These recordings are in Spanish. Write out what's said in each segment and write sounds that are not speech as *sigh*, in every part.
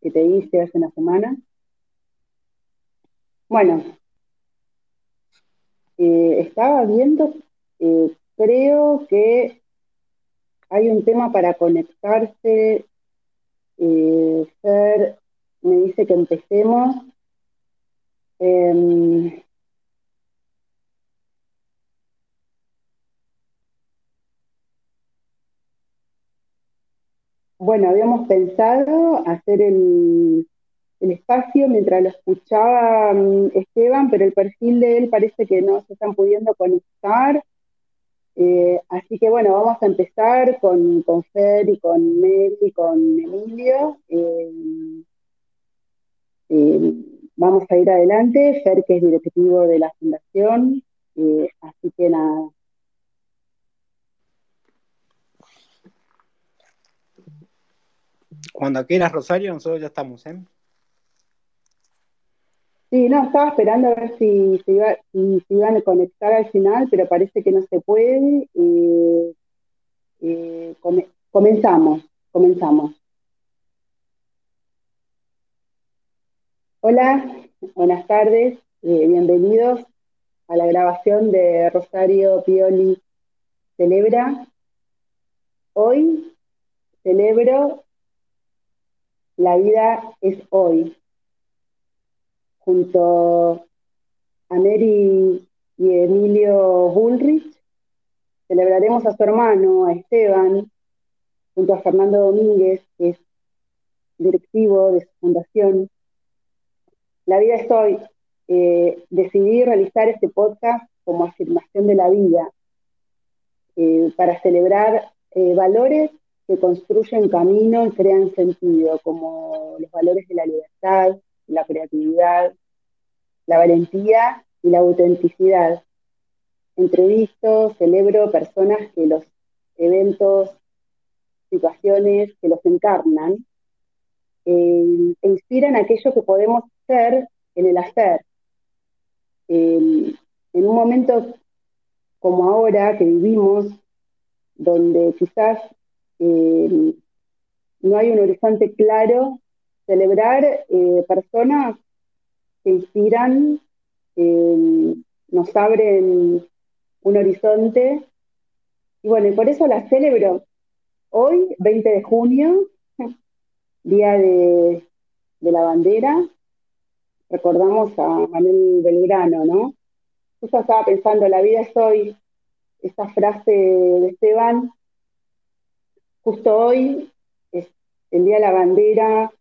que te hice hace una semana. Bueno, eh, estaba viendo, eh, creo que hay un tema para conectarse. Eh, me dice que empecemos. Em, bueno, habíamos pensado hacer el, espacio mientras lo escuchaba mm, Esteban, pero el perfil de él parece que no se están pudiendo conectar. Eh, así que bueno, vamos a empezar con, con Fer y con Mel y con Emilio. Eh, eh, vamos a ir adelante. Fer, que es directivo de la fundación. así que nada, Cuando quieras, Rosario, nosotros ya estamos, ¿eh? Sí, no, estaba esperando a ver si se iban a conectar al final, pero parece que no se puede. Eh, eh, comenzamos, comenzamos. Hola, buenas tardes, eh, bienvenidos a la grabación de Rosario Pioli Celebra. Hoy celebro La vida es hoy junto a Mary y Emilio Bullrich, celebraremos a su hermano, a Esteban, junto a Fernando Domínguez, que es directivo de su fundación. La vida es hoy. Eh, decidí realizar este podcast como afirmación de la vida, eh, para celebrar eh, valores que construyen camino y crean sentido, como los valores de la libertad, la creatividad, la valentía y la autenticidad. Entrevisto, celebro personas que los eventos, situaciones que los encarnan, eh, e inspiran aquello que podemos ser en el hacer. en un momento como ahora que vivimos, donde quizás eh, no hay un horizonte claro celebrar eh, personas que inspiran, eh, nos abren un horizonte. Y bueno, y por eso la celebro. Hoy, 20 de junio, *laughs* Día de, la Bandera, recordamos a Manuel Belgrano, ¿no? Justo estaba pensando, la vida es hoy, esa frase de Esteban, justo hoy es el Día de la Bandera,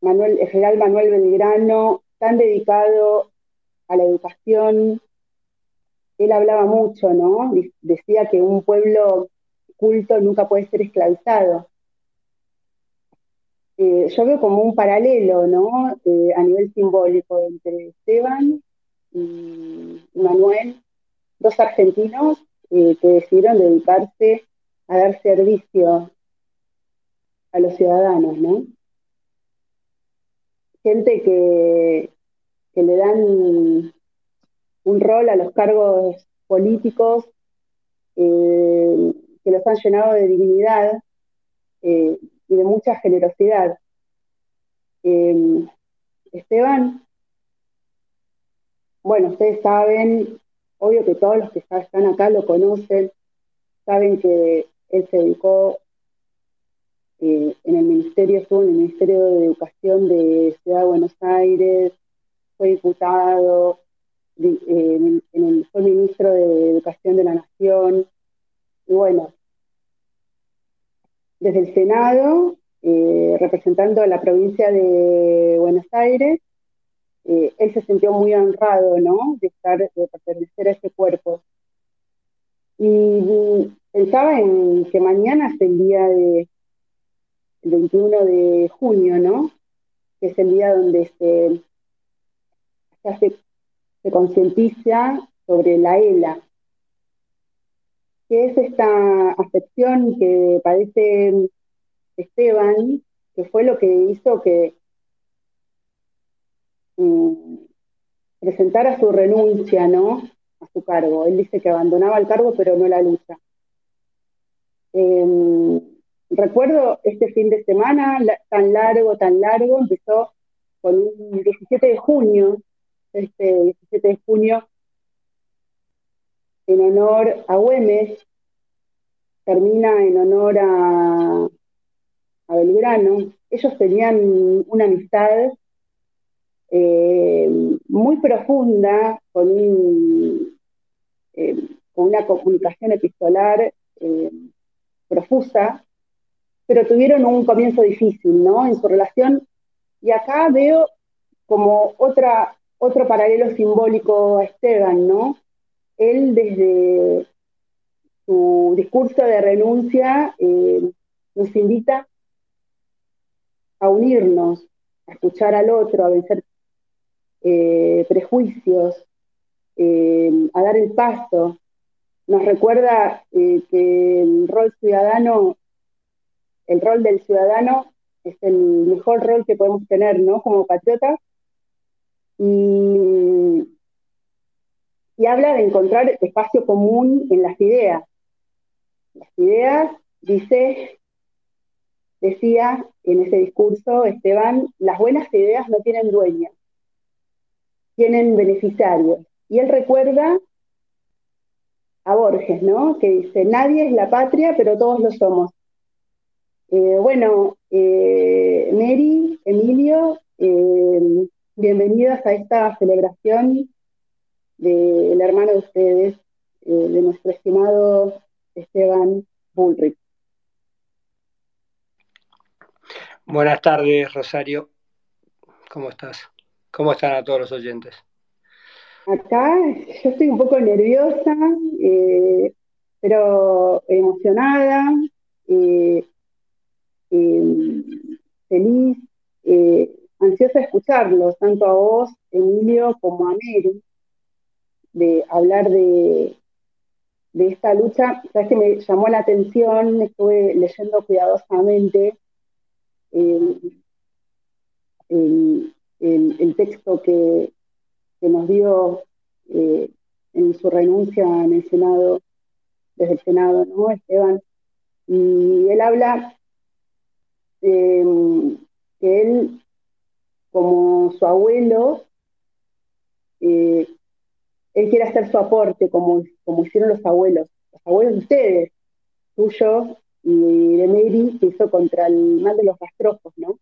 Manuel, el general Manuel Belgrano, tan dedicado a la educación, él hablaba mucho, ¿no? Decía que un pueblo culto nunca puede ser esclavizado. Eh, yo veo como un paralelo, ¿no? Eh, a nivel simbólico entre Esteban y Manuel, dos argentinos eh, que decidieron dedicarse a dar servicio a los ciudadanos, ¿no? Gente que, que le dan un rol a los cargos políticos eh, que los han llenado de dignidad eh, y de mucha generosidad. Esteban, bueno, ustedes saben, obvio que todos los que están acá lo conocen, saben que él se dedicó eh, en el ministerio, estuvo en el Ministerio de Educación de Ciudad de Buenos Aires, fue diputado, eh, fue ministro de Educación de la Nación, y bueno, desde el Senado, eh, representando a la provincia de Buenos Aires, él se sintió muy honrado, ¿no?, de estar, de pertenecer a ese cuerpo. Y pensaba en que mañana es el día de, el 21 de junio, ¿no? Que es el día donde se, se, concientiza sobre la ELA, que es esta afección que padece Esteban, que fue lo que hizo que presentara su renuncia, ¿no? A su cargo. Él dice que abandonaba el cargo, pero no la lucha. Em, recuerdo este fin de semana tan largo, tan largo, empezó con un 17 de junio, este 17 de junio, en honor a Güemes, termina en honor a, a Belgrano. Ellos tenían una amistad eh, muy profunda, con, eh, con una comunicación epistolar eh, profusa, pero tuvieron un comienzo difícil, ¿no? En su relación. Y acá veo como otra, otro paralelo simbólico a Esteban, ¿no? Él desde su discurso de renuncia nos invita a unirnos, a escuchar al otro, a vencer eh, prejuicios, eh, a dar el paso. Nos recuerda eh, que el rol ciudadano, el rol del ciudadano es el mejor rol que podemos tener, ¿no? Como patriotas. Y, y habla de encontrar espacio común en las ideas. Las ideas, dice, decía en ese discurso Esteban, las buenas ideas no tienen dueña, tienen beneficiarios. Y él recuerda a Borges, ¿no? Que dice, nadie es la patria, pero todos lo somos. Eh, bueno, eh, Mary, Emilio, eh, bienvenidas a esta celebración del hermano de ustedes, de nuestro estimado Esteban Bullrich. Buenas tardes, Rosario. ¿Cómo estás? ¿Cómo están a todos los oyentes? Acá yo estoy un poco nerviosa, eh, pero emocionada, eh, eh, feliz, ansiosa de escucharlos, tanto a vos, Emilio, como a Mary, de hablar de, de esta lucha. Sabes que me llamó la atención, estuve leyendo cuidadosamente el, texto que, nos dio eh, en su renuncia en el Senado, desde el Senado, ¿no? Esteban, y él habla em, que él, como su abuelo, eh, él quiere hacer su aporte como, como hicieron los abuelos, los abuelos de ustedes, tuyo y de Mary, que hizo contra el mal de los rastrojos, ¿no?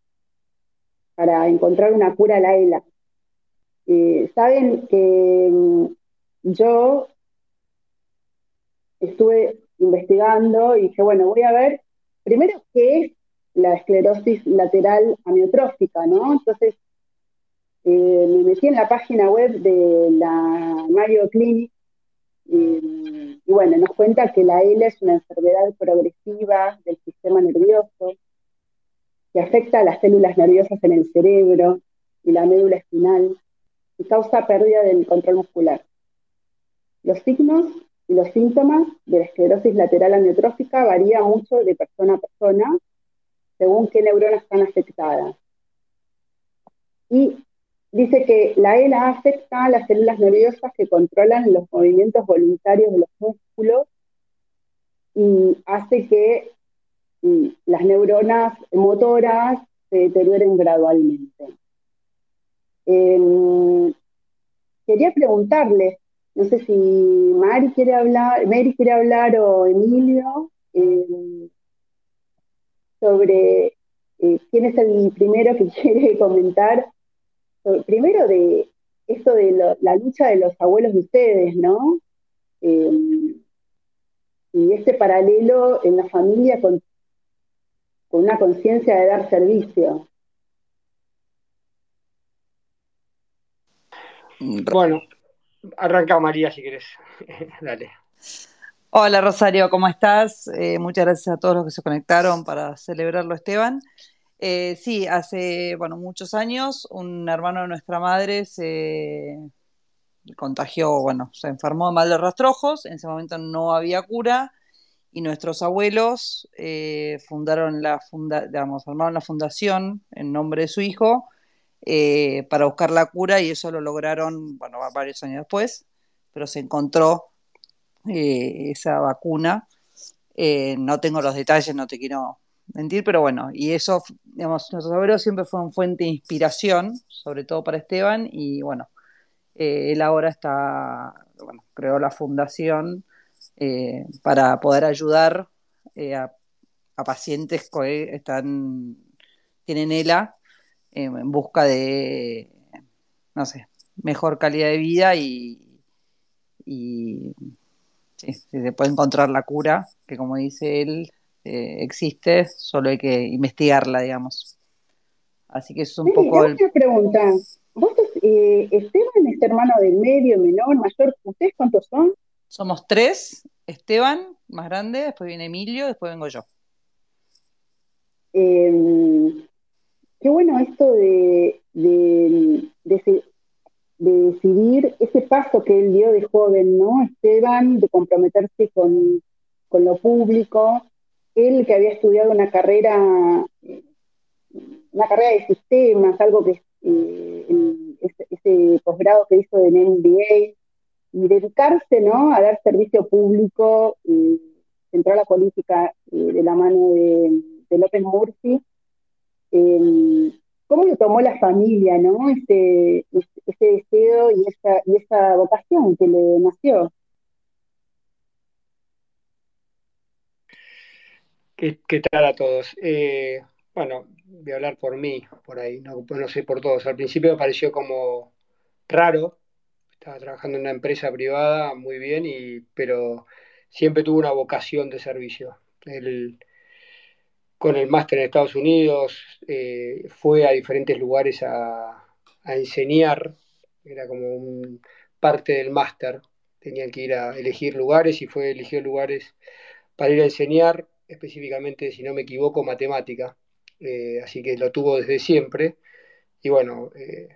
Para encontrar una cura a la ELA. Eh, Saben que mm, yo estuve investigando y dije, bueno, voy a ver primero qué es la esclerosis lateral amiotrófica, ¿no? Entonces, eh, me metí en la página web de la Mayo Clinic y, y bueno, nos cuenta que la ELA es una enfermedad progresiva del sistema nervioso, que afecta a las células nerviosas en el cerebro y la médula espinal y causa pérdida del control muscular. Los signos y los síntomas de la esclerosis lateral amiotrófica varían mucho de persona a persona según qué neuronas están afectadas. Y dice que la ELA afecta a las células nerviosas que controlan los movimientos voluntarios de los músculos y hace que las neuronas motoras se deterioren gradualmente. Em, quería preguntarle, no sé si Mari quiere hablar, Mary quiere hablar o Emilio, em, sobre eh, quién es el primero que *laughs* quiere comentar. primero de esto de la lucha de los abuelos de ustedes, ¿no? Em, y este paralelo en la familia con con una conciencia de dar servicio. Bueno, arranca María si querés. *laughs* Dale. Hola Rosario, ¿cómo estás? Eh, muchas gracias a todos los que se conectaron para celebrarlo, Esteban. Eh, sí, hace bueno, muchos años un hermano de nuestra madre se contagió, bueno, se enfermó de mal de rastrojos, en ese momento no había cura y nuestros abuelos eh, fundaron la funda digamos, armaron la fundación en nombre de su hijo eh, para buscar la cura y eso lo lograron, bueno, varios años después, pero se encontró eh, esa vacuna. no tengo los detalles, no te quiero mentir, pero bueno, y eso, digamos, nuestros abuelos siempre fueron fuente de inspiración, sobre todo para Esteban, y bueno, eh, él ahora está, bueno, creó la fundación eh, para poder ayudar eh, a, pacientes que están, tienen ELA en busca de, no sé, mejor calidad de vida y, y sí, se puede encontrar la cura, que como dice él, existe, solo hay que investigarla, digamos. Así que es un poco... El... pregunta. ¿Vos eh, Esteban es hermano del medio, menor, mayor? ¿Ustedes cuántos son? Somos tres. Esteban, más grande, después viene Emilio, después vengo yo. Em, qué bueno esto de, de, decidir ese paso que él dio de joven, ¿no? Esteban, de comprometerse con, con lo público. Él que había estudiado una carrera, una carrera de sistemas, algo que eh, ese, posgrado que hizo en MBA, y dedicarse ¿no? a dar servicio público, y entrar a la política eh, de la mano de, López Murphy. Eh, ¿Cómo lo tomó la familia, ¿no? Ese, ese deseo y esa, y esa vocación que le nació? ¿Qué, tal a todos? Eh, bueno, voy a hablar por mí, por ahí, no, no sé por todos. Al principio me pareció como raro, estaba trabajando en una empresa privada muy bien, y, pero siempre tuve una vocación de servicio. con el máster en Estados Unidos eh, fue a diferentes lugares a, enseñar, era como parte del máster, tenía que ir a elegir lugares y fue a elegir lugares para ir a enseñar, específicamente, si no me equivoco, matemática eh, así que lo tuvo desde siempre. Y bueno, eh,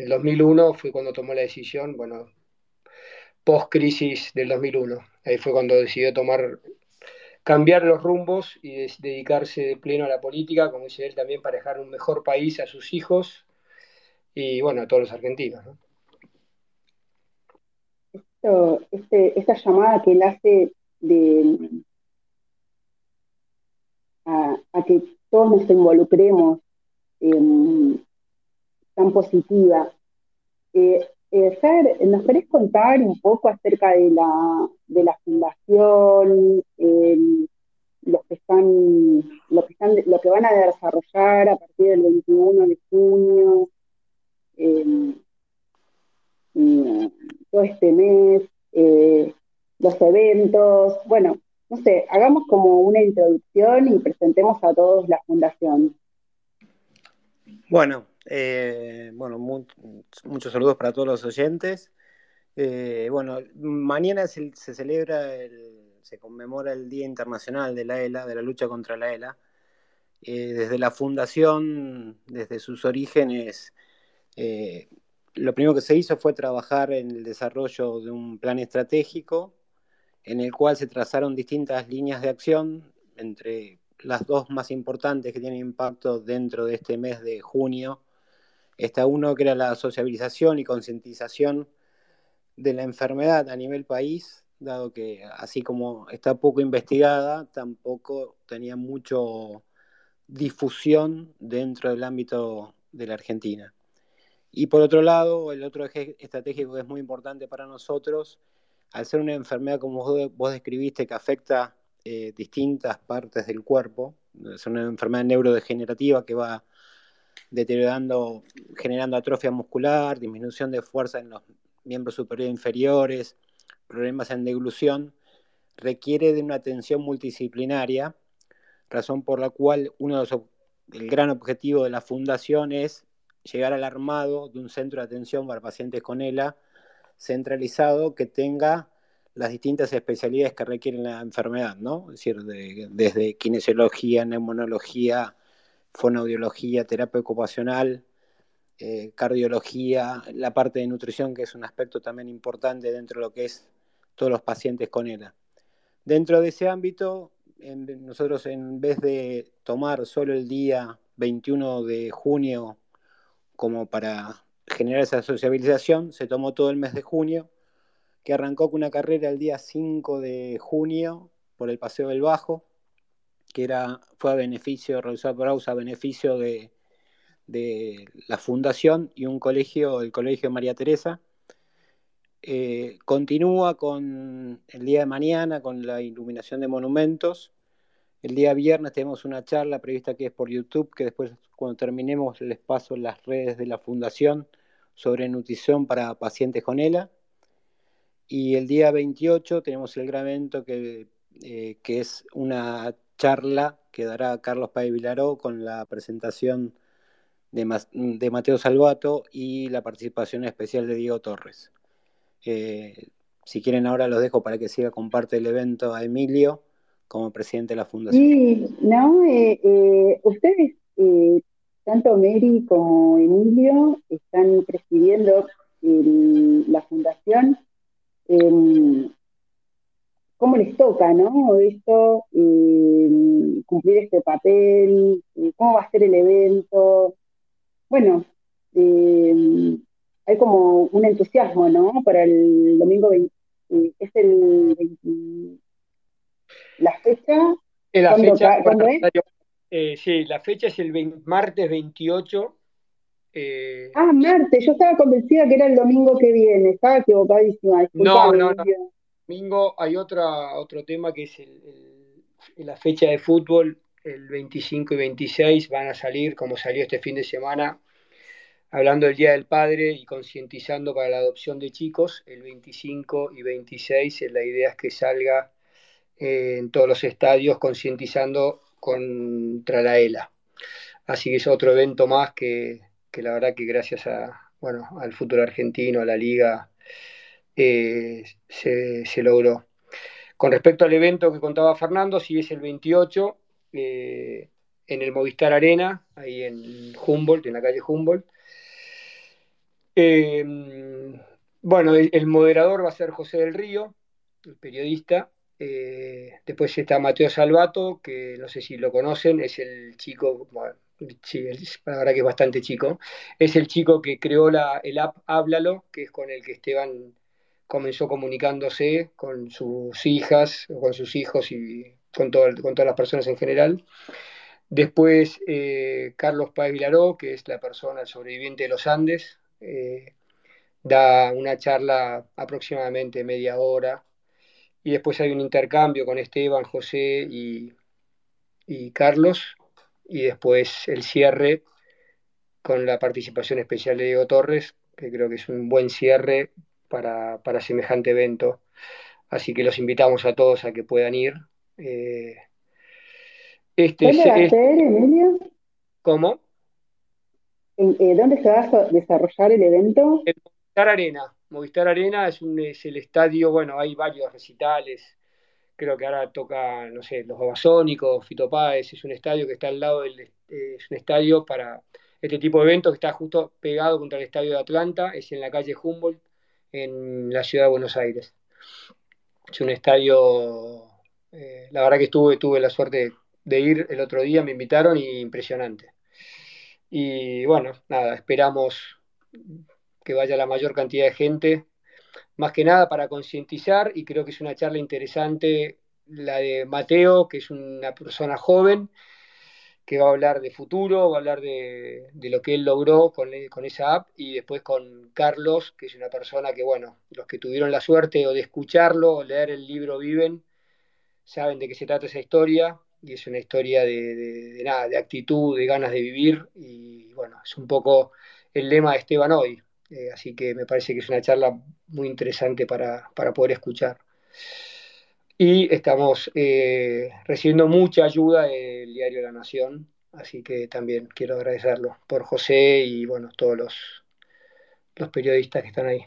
el 2001 fue cuando tomó la decisión, bueno, post-crisis del 2001. Ahí fue cuando decidió tomar, cambiar los rumbos y dedicarse de pleno a la política, como dice él también, para dejar un mejor país a sus hijos y bueno, a todos los argentinos. este, esta llamada que él hace de, a que todos nos involucremos tan positiva. Eh, eh, Fer, ¿nos querés contar un poco acerca de la, de la fundación, lo, que están, lo, que están, lo que van a desarrollar a partir del 21 de junio, todo este mes, eh, los eventos? Bueno, no sé, hagamos como una introducción y presentemos a todos la fundación. Bueno, eh, bueno, muchos saludos para todos los oyentes. Eh, bueno, mañana se, celebra, se conmemora el Día Internacional de la ELA, de la lucha contra la ELA. Eh, desde la fundación, desde sus orígenes, lo primero que se hizo fue trabajar en el desarrollo de un plan estratégico en el cual se trazaron distintas líneas de acción, entre las dos más importantes que tienen impacto dentro de este mes de junio. Está uno que era la sociabilización y concientización de la enfermedad a nivel país, dado que así como está poco investigada, tampoco tenía mucho difusión dentro del ámbito de la Argentina. Y por otro lado, el otro eje estratégico que es muy importante para nosotros al ser una enfermedad como vos, describiste que afecta eh, distintas partes del cuerpo, es una enfermedad neurodegenerativa que va deteriorando, generando atrofia muscular, disminución de fuerza en los miembros superiores e inferiores, problemas en deglución, requiere de una atención multidisciplinaria, razón por la cual uno de los, el gran objetivo de la fundación es llegar al armado de un centro de atención para pacientes con ELA centralizado que tenga las distintas especialidades que requieren la enfermedad, ¿no? Es decir, desde kinesiología, neumonología, fonoaudiología, terapia ocupacional, eh, cardiología, la parte de nutrición, que es un aspecto también importante dentro de lo que es todos los pacientes con ELA. Dentro de ese ámbito, nosotros en vez de tomar solo el día 21 de junio como para generar esa sociabilización, se tomó todo el mes de junio, que arrancó con una carrera el día 5 de junio por el Paseo del Bajo, que era, fue a beneficio, realizado por AUSA a beneficio de, la fundación y un colegio, el Colegio María Teresa. Eh, continúa con el día de mañana, con la iluminación de monumentos. El día viernes tenemos una charla prevista que es por YouTube, que después cuando terminemos les paso las redes de la fundación sobre nutrición para pacientes con ELA. Y el día 28 tenemos el gran que, eh, que es una charla que dará Carlos Paez Vilaró con la presentación de, Mateo Salvato y la participación especial de Diego Torres. Eh, si quieren ahora los dejo para que siga con parte del evento a Emilio como presidente de la fundación. Sí, no, eh, ustedes tanto Mary como Emilio están presidiendo la fundación. ¿Cómo les toca, no? Esto, em, cumplir este papel, eh, cómo va a ser el evento. Bueno, em, hay como un entusiasmo, ¿no? Para el domingo 20, eh, es el 20, la fecha. La fecha, ¿cuándo es? Eh, sí, la fecha es el martes 28. Eh, ah, martes, yo estaba convencida que era el domingo que viene, estaba equivocadísima. No, no, no. Domingo hay otra, otro tema que es la fecha de fútbol, el 25 y 26 van a salir, como salió este fin de semana, hablando del Día del Padre y concientizando para la adopción de chicos, el 25 y 26 la idea es que salga eh, en todos los estadios concientizando contra la ELA. Así que es otro evento más que, la verdad que gracias a, bueno, al futuro argentino, a la liga, eh, se, logró. Con respecto al evento que contaba Fernando, sí es el 28 eh, en el Movistar Arena, ahí en Humboldt, en la calle Humboldt. Eh, bueno, el, moderador va a ser José del Río, el periodista, después está Mateo Salvato, que no sé si lo conocen, es el chico, bueno, sí, la verdad que es bastante chico, es el chico que creó la, el app Háblalo, que es con el que Esteban comenzó comunicándose con sus hijas, con sus hijos y con, todas las personas en general. Después eh, Carlos Páez Vilaró, que es la persona, sobreviviente de los Andes, eh, da una charla aproximadamente media hora y después hay un intercambio con Esteban, José y, Carlos, y después el cierre con la participación especial de Diego Torres, que creo que es un buen cierre para, semejante evento. Así que los invitamos a todos a que puedan ir. Eh, este ¿Dónde va a ser, Emilio? ¿Cómo? Eh, ¿Dónde se va a desarrollar el evento? En Movistar Arena. Movistar Arena es, un, es el estadio, bueno, hay varios recitales, creo que ahora toca, no sé, los Babasónicos, Fito Páez, es un estadio que está al lado del, eh, es un estadio para este tipo de eventos que está justo pegado contra el estadio de Atlanta, es en la calle Humboldt, en la ciudad de Buenos Aires. Es un estadio, eh, la verdad que estuve, tuve la suerte de ir el otro día, me invitaron y impresionante. Y bueno, nada, esperamos que vaya la mayor cantidad de gente, más que nada para concientizar, y creo que es una charla interesante la de Mateo, que es una persona joven, que va a hablar de futuro, va a hablar de, lo que él logró con, con, esa app, y después con Carlos, que es una persona que, bueno, los que tuvieron la suerte o de escucharlo o leer el libro Viven, saben de qué se trata esa historia, y es una historia de, nada, de actitud, de ganas de vivir, y bueno, es un poco el lema de Esteban hoy, eh, así que me parece que es una charla muy interesante para, poder escuchar. Y estamos eh, recibiendo mucha ayuda del diario La Nación, así que también quiero agradecerlo por José y bueno, todos los, los periodistas que están ahí.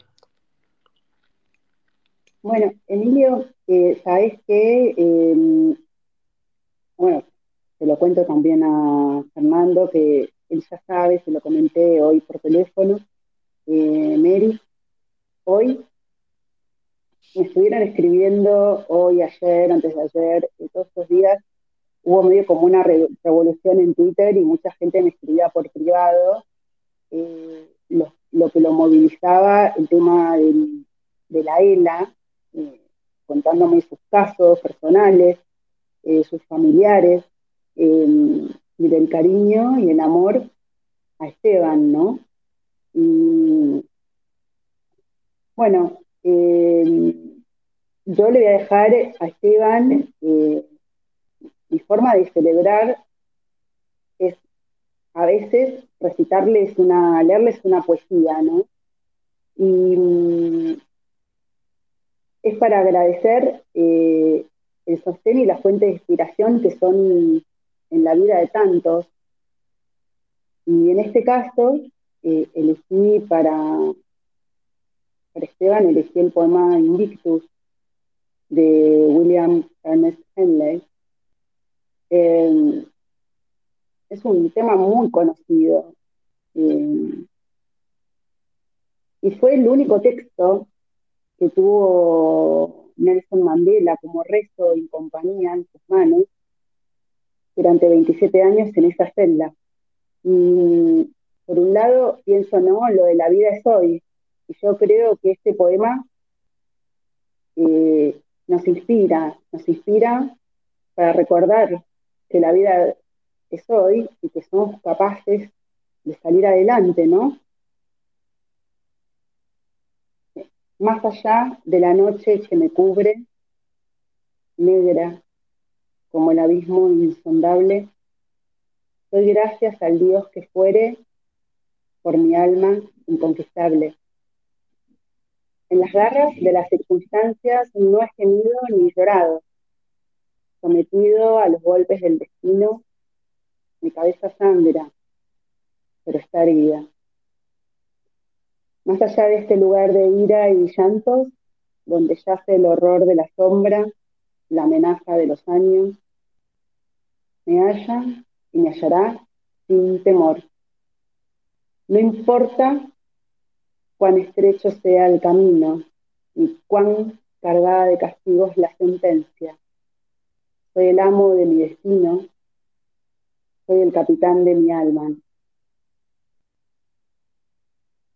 Bueno, Emilio, eh, sabes que, em, bueno, te lo cuento también a Fernando, que él ya sabe, se lo comenté hoy por teléfono, eh, Mary, hoy me estuvieron escribiendo hoy, ayer, antes de ayer, todos estos días, hubo medio como una revolución en Twitter y mucha gente me escribía por privado eh, lo, que lo movilizaba, el tema de la ELA, eh, contándome sus casos personales, sus familiares, eh, y del cariño y el amor a Esteban, ¿no? Y bueno, eh, yo le voy a dejar a Esteban eh, mi forma de celebrar es a veces recitarles una, leerles una poesía, ¿no? Y mm, es para agradecer eh, el sostén y la fuente de inspiración que son en la vida de tantos. Y en este caso, elegí para, para Esteban, elegí el poema Invictus de William Ernest Henley. Eh, es un tema muy conocido. Eh, y fue el único texto que tuvo Nelson Mandela como rezo y compañía en sus manos durante 27 años en esa celda. Y por un lado pienso, no, lo de la vida es hoy. Y yo creo que este poema eh, nos inspira, nos inspira para recordar que la vida es hoy y que somos capaces de salir adelante, ¿no? Más allá de la noche que me cubre, negra como el abismo insondable, doy gracias al Dios que fuere por mi alma inconquistable. En las garras de las circunstancias no he gemido ni llorado, sometido a los golpes del destino, mi cabeza sangra, pero está herida. Más allá de este lugar de ira y llantos, donde yace el horror de la sombra, la amenaza de los años, me halla y me hallará sin temor. No importa cuán estrecho sea el camino y cuán cargada de castigos la sentencia. Soy el amo de mi destino, soy el capitán de mi alma.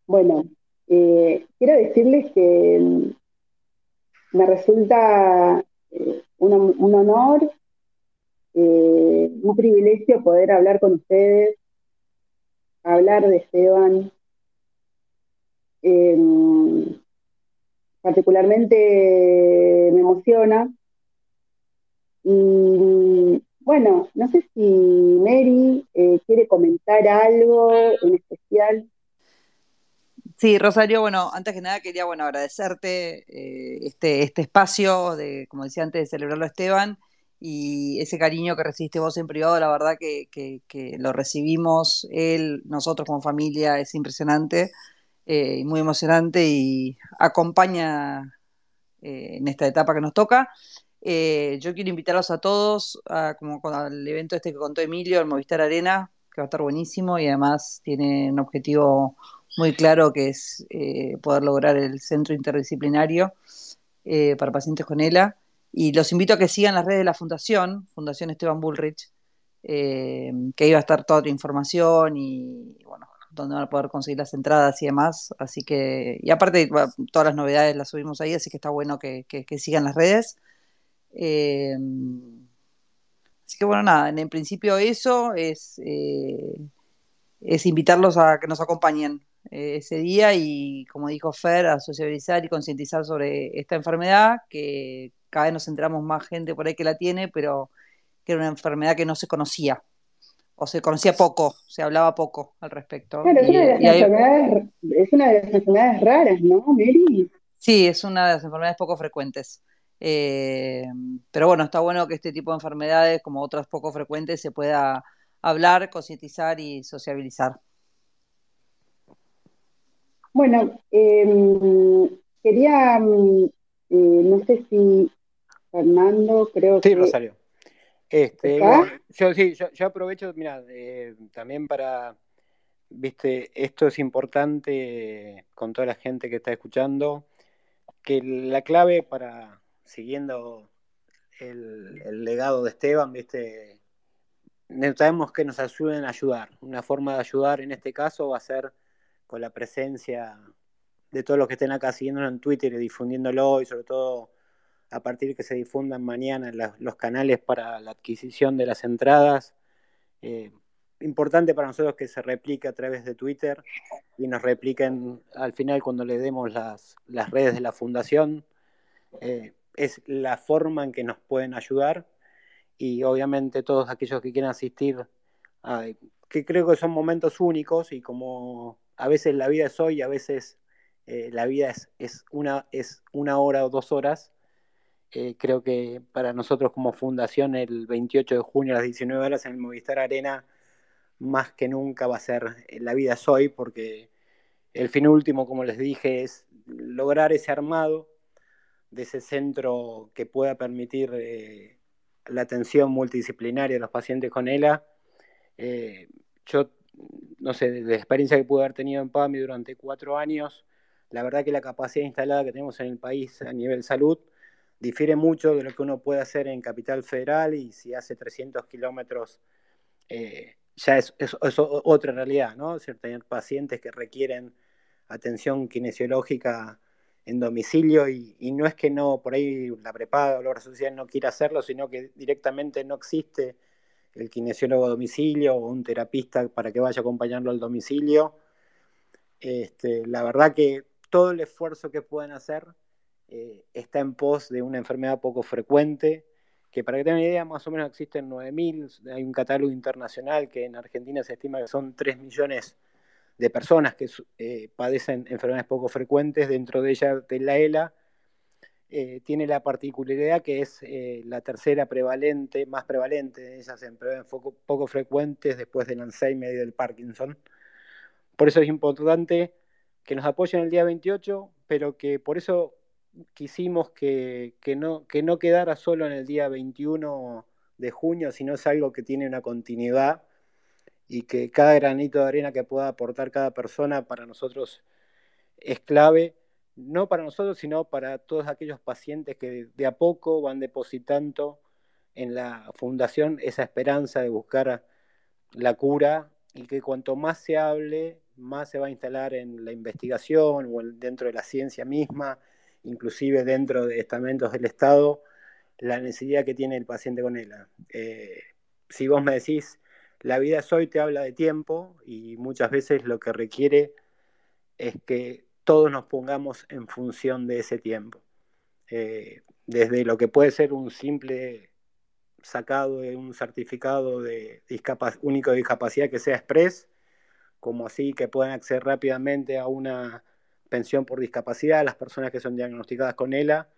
Bueno, eh, quiero decirles que mm, me resulta eh, un, honor, eh, un privilegio poder hablar con ustedes, hablar de Esteban, Em, particularmente me emociona. Y bueno, no sé si Mary eh, quiere comentar algo en especial. Sí, Rosario, bueno, antes que nada quería bueno agradecerte eh, este, este espacio de, como decía antes, de celebrarlo Esteban y ese cariño que recibiste vos en privado, la verdad que, que lo recibimos él, nosotros como familia, es impresionante. Eh, muy emocionante y acompaña eh, en esta etapa que nos toca. Eh, yo quiero invitarlos a todos a, como al evento este que contó Emilio, el Movistar Arena, que va a estar buenísimo y además tiene un objetivo muy claro que es poder lograr el centro interdisciplinario para pacientes con ELA. Y los invito a que sigan las redes de la Fundación, Fundación Esteban Bullrich, que ahí va a estar toda tu información y bueno, donde van a poder conseguir las entradas y demás. Así que, y aparte, todas las novedades las subimos ahí, así que está bueno que, sigan las redes. Eh, así que bueno, nada, en, principio eso es, eh, es invitarlos a que nos acompañen eh, ese día y, como dijo Fer, a sociabilizar y concientizar sobre esta enfermedad, que cada vez nos enteramos más gente por ahí que la tiene, pero que era una enfermedad que no se conocía o se conocía poco, se hablaba poco al respecto. Claro, es, una de las enfermedades, raras, ¿no, Mary? Sí, es una de las enfermedades poco frecuentes. Eh, pero bueno, está bueno que este tipo de enfermedades, como otras poco frecuentes, se pueda hablar, concientizar y sociabilizar. Bueno, em, quería, mm, eh, no sé si Fernando, creo que... Sí, Rosario. Este, yo sí, yo, aprovecho, mira, eh, también para, viste, esto es importante con toda la gente que está escuchando, que la clave para, siguiendo el, legado de Esteban, viste, necesitamos que nos ayuden a ayudar. Una forma de ayudar en este caso va a ser con la presencia de todos los que estén acá siguiéndonos en Twitter y difundiéndolo y sobre todo a partir de que se difundan mañana los canales para la adquisición de las entradas. Eh, importante para nosotros que se replique a través de Twitter y nos repliquen al final cuando le demos las, redes de la fundación. Eh, es la forma en que nos pueden ayudar y obviamente todos aquellos que quieran asistir, que creo que son momentos únicos y como a veces la vida es hoy, a veces eh, la vida es, una, es una hora o dos horas, eh, creo que para nosotros como fundación el 28 de junio a las 19 horas en el Movistar Arena más que nunca va a ser eh, la vida soy porque el fin último, como les dije, es lograr ese armado de ese centro que pueda permitir eh, la atención multidisciplinaria de los pacientes con ELA. yo, no sé, de la experiencia que pude haber tenido en PAMI durante cuatro años, la verdad que la capacidad instalada que tenemos en el país a nivel salud difiere mucho de lo que uno puede hacer en Capital Federal y si hace 300 kilómetros eh, ya es, otra realidad, ¿no? Es tener pacientes que requieren atención kinesiológica en domicilio y, no es que no, por ahí la prepaga o la obra no quiera hacerlo, sino que directamente no existe el kinesiólogo a domicilio o un terapista para que vaya a acompañarlo al domicilio. Este, la verdad que todo el esfuerzo que pueden hacer eh, está en pos de una enfermedad poco frecuente, que para que tengan una idea, más o menos existen 9.000, hay un catálogo internacional que en Argentina se estima que son 3 millones de personas que eh, padecen enfermedades poco frecuentes, dentro de ella de la ELA, eh, tiene la particularidad que es la tercera prevalente, más prevalente de esas enfermedades poco, poco, frecuentes después del Alzheimer y del Parkinson. Por eso es importante que nos apoyen el día 28, pero que por eso quisimos que, no, no quedara solo en el día 21 de junio, sino es algo que tiene una continuidad y que cada granito de arena que pueda aportar cada persona para nosotros es clave, no para nosotros, sino para todos aquellos pacientes que de a poco van depositando en la fundación esa esperanza de buscar la cura y que cuanto más se hable, más se va a instalar en la investigación o dentro de la ciencia misma inclusive dentro de estamentos del Estado, la necesidad que tiene el paciente con ELA. Eh, si vos me decís, la vida es hoy, te habla de tiempo y muchas veces lo que requiere es que todos nos pongamos en función de ese tiempo. Eh, desde lo que puede ser un simple sacado de un certificado de único de discapacidad que sea express, como así que puedan acceder rápidamente a una pensión por discapacidad a las personas que son diagnosticadas con ELA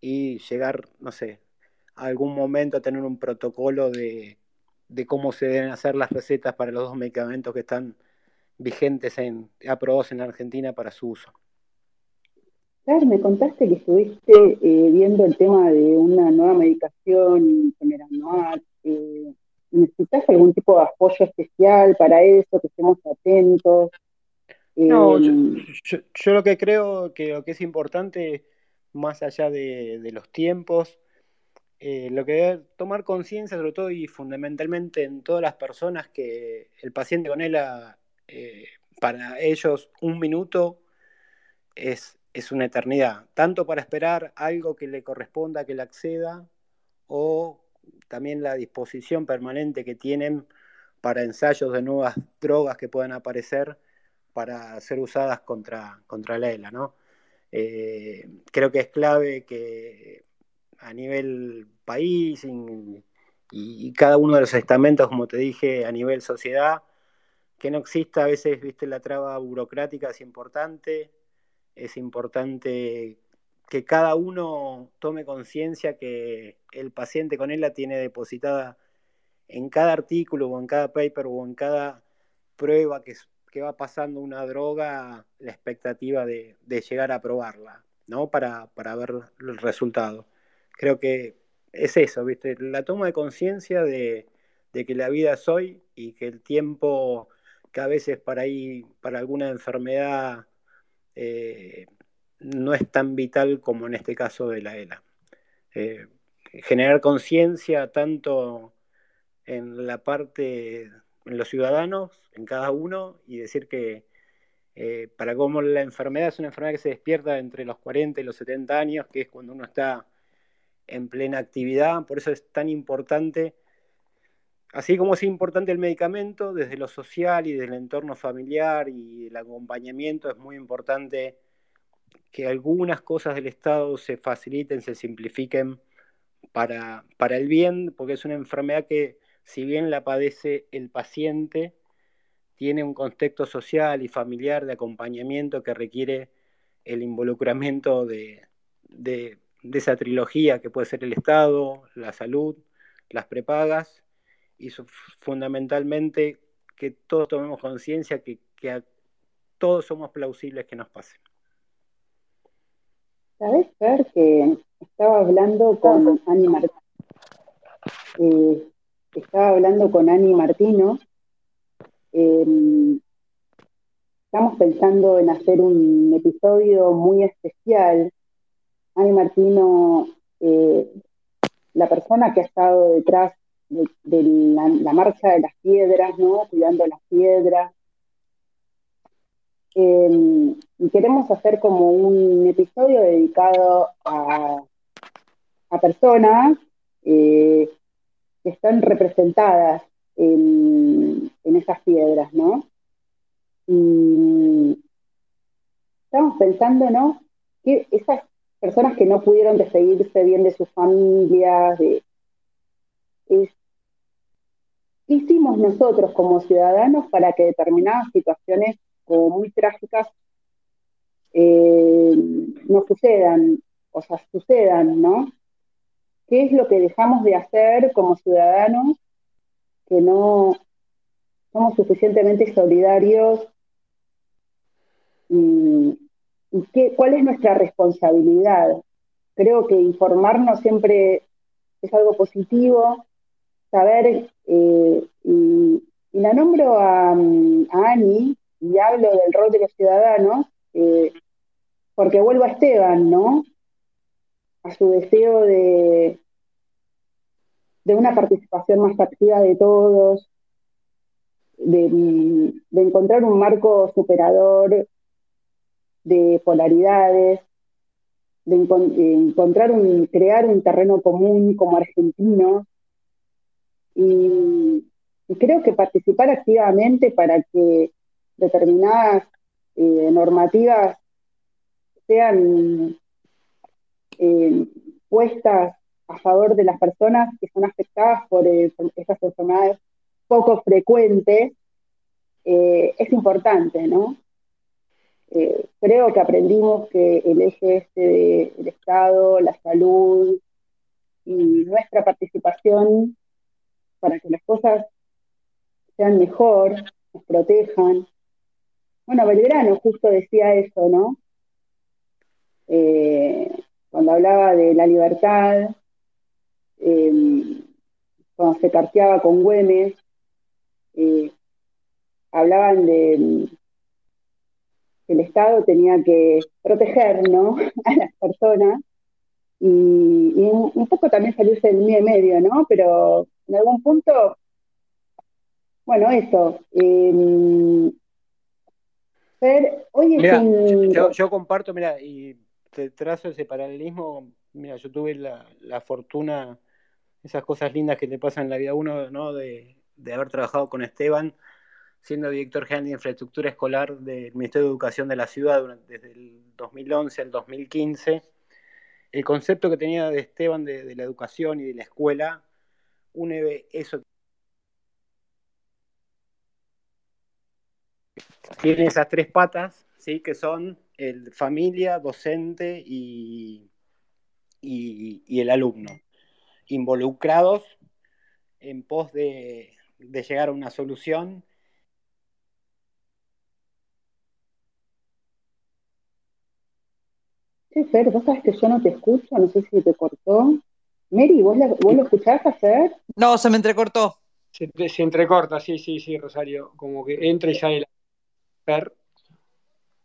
y llegar, no sé, a algún momento a tener un protocolo de, cómo se deben hacer las recetas para los dos medicamentos que están vigentes en aprobados en Argentina para su uso. Claro, me contaste que estuviste eh, viendo el tema de una nueva medicación general eh, ¿Necesitas algún tipo de apoyo especial para eso, que estemos atentos? No, em, yo, lo que creo que lo que es importante, más allá de, los tiempos, eh, lo que debe tomar conciencia, sobre todo y fundamentalmente en todas las personas que el paciente con él, eh, para ellos un minuto es, es una eternidad, tanto para esperar algo que le corresponda, que le acceda, o también la disposición permanente que tienen para ensayos de nuevas drogas que puedan aparecer para ser usadas contra, contra la ELA, ¿no? Eh, creo que es clave que a nivel país y, cada uno de los estamentos, como te dije, a nivel sociedad, que no exista a veces, viste, la traba burocrática es importante, es importante que cada uno tome conciencia que el paciente con ELA tiene depositada en cada artículo o en cada paper o en cada prueba que, que va pasando una droga, la expectativa de, llegar a probarla, ¿no? Para, ver el resultado. Creo que es eso, ¿viste? La toma de conciencia de, que la vida es hoy y que el tiempo que a veces para ahí, para alguna enfermedad, eh, no es tan vital como en este caso de la ELA. Eh, generar conciencia tanto en la parte en los ciudadanos, en cada uno, y decir que eh, para cómo la enfermedad es una enfermedad que se despierta entre los 40 y los 70 años, que es cuando uno está en plena actividad, por eso es tan importante, así como es importante el medicamento, desde lo social y desde el entorno familiar y el acompañamiento, es muy importante que algunas cosas del Estado se faciliten, se simplifiquen para, para el bien, porque es una enfermedad que si bien la padece el paciente, tiene un contexto social y familiar de acompañamiento que requiere el involucramiento de, esa trilogía que puede ser el Estado, la salud, las prepagas y fundamentalmente que todos tomemos conciencia que, a todos somos plausibles que nos pase. Sabes, ver que estaba hablando con Ani Martino, eh, estaba hablando con Ani Martino Em, estamos pensando en hacer un episodio muy especial. Ani Martino, eh, la persona que ha estado detrás de, la, marcha de las piedras, ¿no? Cuidando las piedras. Em, y queremos hacer como un episodio dedicado a, personas eh, que están representadas en, esas piedras, ¿no? Y estamos pensando, ¿no? Que esas personas que no pudieron despedirse bien de sus familias, ¿qué hicimos nosotros como ciudadanos para que determinadas situaciones como muy trágicas eh, no sucedan, o sea, sucedan, ¿no? ¿Qué es lo que dejamos de hacer como ciudadanos que no somos suficientemente solidarios y, cuál es nuestra responsabilidad. Creo que informarnos siempre es algo positivo, saber, eh, y, la nombro a, Ani y hablo del rol de los ciudadanos, eh, porque vuelvo a Esteban, ¿no? A su deseo de, de una participación más activa de todos, de, encontrar un marco superador de polaridades, de, encontrar un, crear un terreno común como argentino. Y, creo que participar activamente para que determinadas eh, normativas sean eh, puestas a favor de las personas que son afectadas por, eh, estas enfermedades poco frecuentes, eh, es importante, ¿no? Eh, creo que aprendimos que el eje este del Estado, la salud y nuestra participación para que las cosas sean mejor, nos protejan. Bueno, Belgrano justo decía eso, ¿no? Cuando hablaba de la libertad, eh, cuando se carteaba con Güemes, eh, hablaban de que el Estado tenía que proteger ¿no? *laughs* a las personas y, un, poco también salirse del medio, ¿no? Pero en algún punto, bueno, eso. Eh, hoy yo, comparto, mira, y te trazo ese paralelismo. Mira, yo tuve la, la fortuna esas cosas lindas que te pasan en la vida uno, ¿no? De, haber trabajado con Esteban, siendo director general de infraestructura escolar del Ministerio de Educación de la ciudad desde el 2011 al 2015. El concepto que tenía de Esteban de, la educación y de la escuela, une eso. Tiene esas tres patas, ¿sí? que son el familia, docente y, y el alumno involucrados en pos de, llegar a una solución. Sí, Fer, vos sabes que yo no te escucho, no sé si te cortó. Mary, ¿vos, vos lo escuchás, Fer? No, se me entrecortó. Se, se, entrecorta, sí, sí, sí, Rosario. Como que entra y sale la Fer.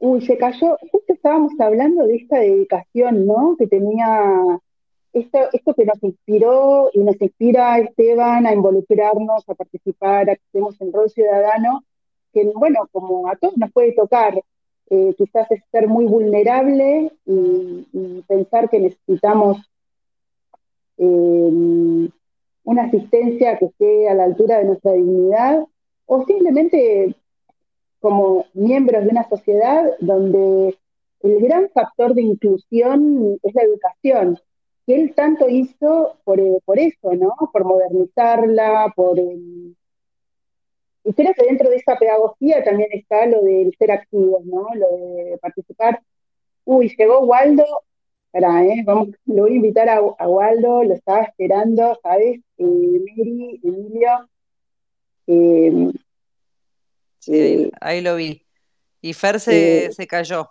Uy, se cayó. Justo estábamos hablando de esta dedicación, ¿no? Que tenía esto, esto que nos inspiró y nos inspira a Esteban a involucrarnos, a participar, a que estemos en rol ciudadano, que bueno, como a todos nos puede tocar, eh, quizás ser muy vulnerable y, pensar que necesitamos eh, una asistencia que esté a la altura de nuestra dignidad, o simplemente como miembros de una sociedad donde el gran factor de inclusión es la educación, que él tanto hizo por, eh, por eso, ¿no? Por modernizarla, por... y creo que dentro de esa pedagogía también está lo del ser activos, ¿no? Lo de participar. Uy, llegó Waldo, para, ¿eh? Vamos, lo voy a invitar a, Waldo, lo estaba esperando, ¿sabes? Eh, Mary, Emilio. Eh, sí, ahí, lo vi. Y Fer se, se cayó.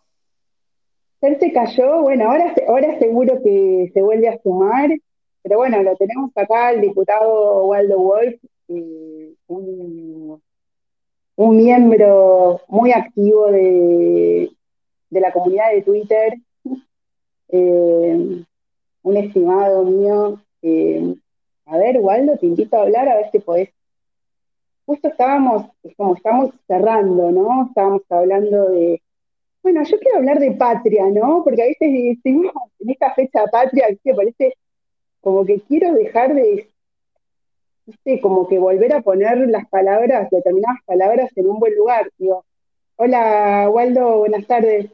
Fer se cayó, bueno, ahora, ahora seguro que se vuelve a sumar, pero bueno, lo tenemos acá el diputado Waldo Wolf, un, miembro muy activo de, de la comunidad de Twitter, *laughs* eh, un estimado mío. Eh, a ver, Waldo, te invito a hablar, a ver si podés. Justo estábamos, como estamos cerrando, ¿no? Estábamos hablando de. Bueno, yo quiero hablar de patria, ¿no? Porque a veces decimos, en esta fecha patria, que parece como que quiero dejar de, ¿viste? como que volver a poner las palabras, determinadas palabras en un buen lugar. Digo, hola, Waldo, buenas tardes.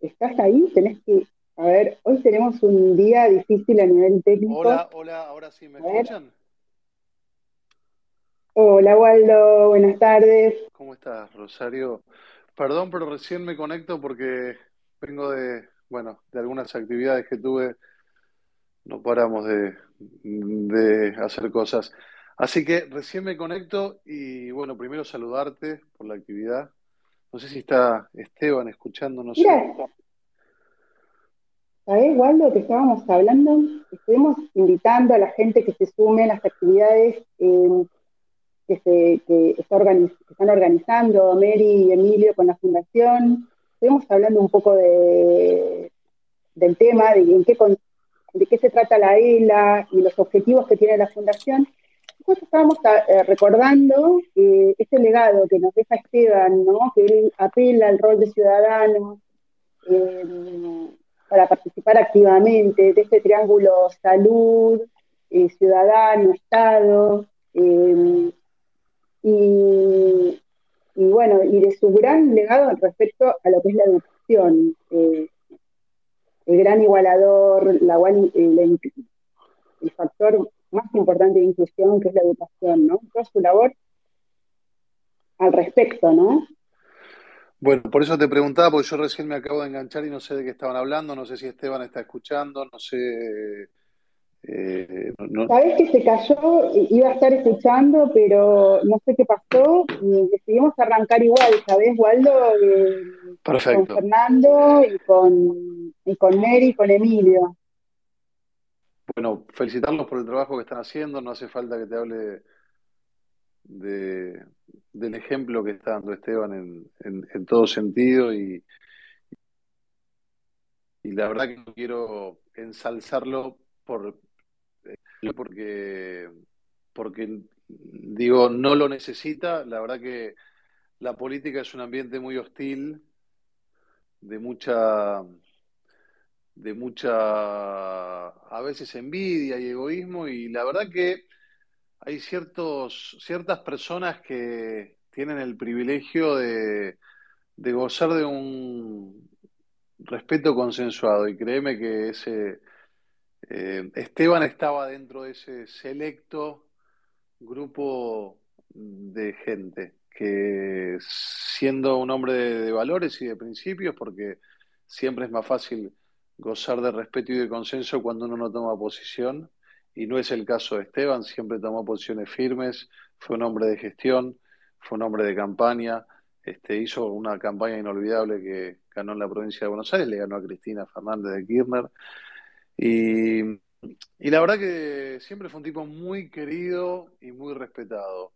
¿Estás ahí? Tenés que. A ver, hoy tenemos un día difícil a nivel técnico. Hola, hola, ahora sí me escuchan. Hola, Waldo, buenas tardes. ¿Cómo estás, Rosario? Perdón, pero recién me conecto porque vengo de, bueno, de algunas actividades que tuve. No paramos de, de hacer cosas. Así que recién me conecto y bueno, primero saludarte por la actividad. No sé si está Esteban escuchándonos. Mira, ¿sabés, Waldo, que estábamos hablando? Estuvimos invitando a la gente que se sume a las actividades eh, que, se, están organizando Mary y Emilio con la fundación. Estuvimos hablando un poco de, del tema, de, qué, se trata la ELA y los objetivos que tiene la fundación. Nosotros estábamos eh, recordando eh, ese legado que nos deja Esteban, ¿no? que él apela al rol de ciudadano eh, para participar activamente de este triángulo salud, ciudadano, Estado, y, y, bueno, y de su gran legado respecto a lo que es la educación, el gran igualador, la, el factor más importante de inclusión, que es la educación, ¿no? Toda su labor al respecto, ¿no? Bueno, por eso te preguntaba, porque yo recién me acabo de enganchar y no sé de qué estaban hablando, no sé si Esteban está escuchando, no sé... Eh, Sabes que se cayó, iba a estar escuchando, pero no sé qué pasó y decidimos arrancar igual, ¿sabes, Waldo? Eh, Perfecto. Con Fernando y con, y con Mary y con Emilio bueno, felicitarlos por el trabajo que están haciendo. No hace falta que te hable de, del ejemplo que está dando Esteban en, todo sentido y, y la verdad que quiero ensalzarlo por, eh, porque, porque digo, no lo necesita. La verdad que la política es un ambiente muy hostil, de mucha de mucha, a veces envidia y egoísmo, y la verdad que hay ciertos, ciertas personas que tienen el privilegio de, gozar de un respeto consensuado, y créeme que ese eh, Esteban estaba dentro de ese selecto grupo de gente que siendo un hombre de valores y de principios, porque siempre es más fácil gozar de respeto y de consenso cuando uno no toma posición, y no es el caso de Esteban, siempre tomó posiciones firmes, fue un hombre de gestión, fue un hombre de campaña, este, hizo una campaña inolvidable que ganó en la provincia de Buenos Aires, le ganó a Cristina Fernández de Kirchner, y, y la verdad que siempre fue un tipo muy querido y muy respetado.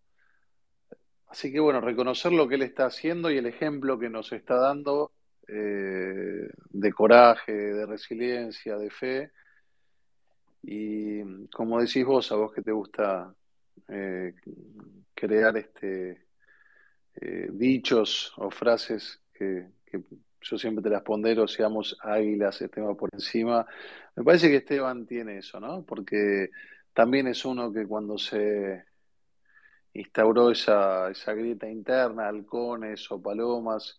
Así que bueno, reconocer lo que él está haciendo y el ejemplo que nos está dando eh, de coraje, de resiliencia, de fe. Y como decís vos, a vos que te gusta eh, crear este, eh, dichos o frases que, yo siempre te las pondero, seamos águilas, Esteban por encima. Me parece que Esteban tiene eso, ¿no? Porque también es uno que cuando se instauró esa, esa grieta interna, halcones o palomas,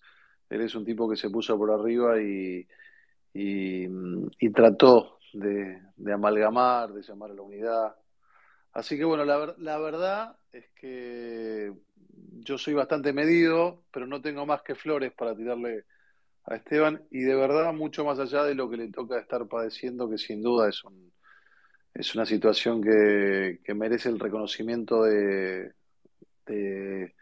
él es un tipo que se puso por arriba y, y, trató de, amalgamar, de llamar a la unidad. Así que bueno, la, verdad es que yo soy bastante medido, pero no tengo más que flores para tirarle a Esteban y de verdad mucho más allá de lo que le toca estar padeciendo, que sin duda es, un, es una situación que, merece el reconocimiento de, de,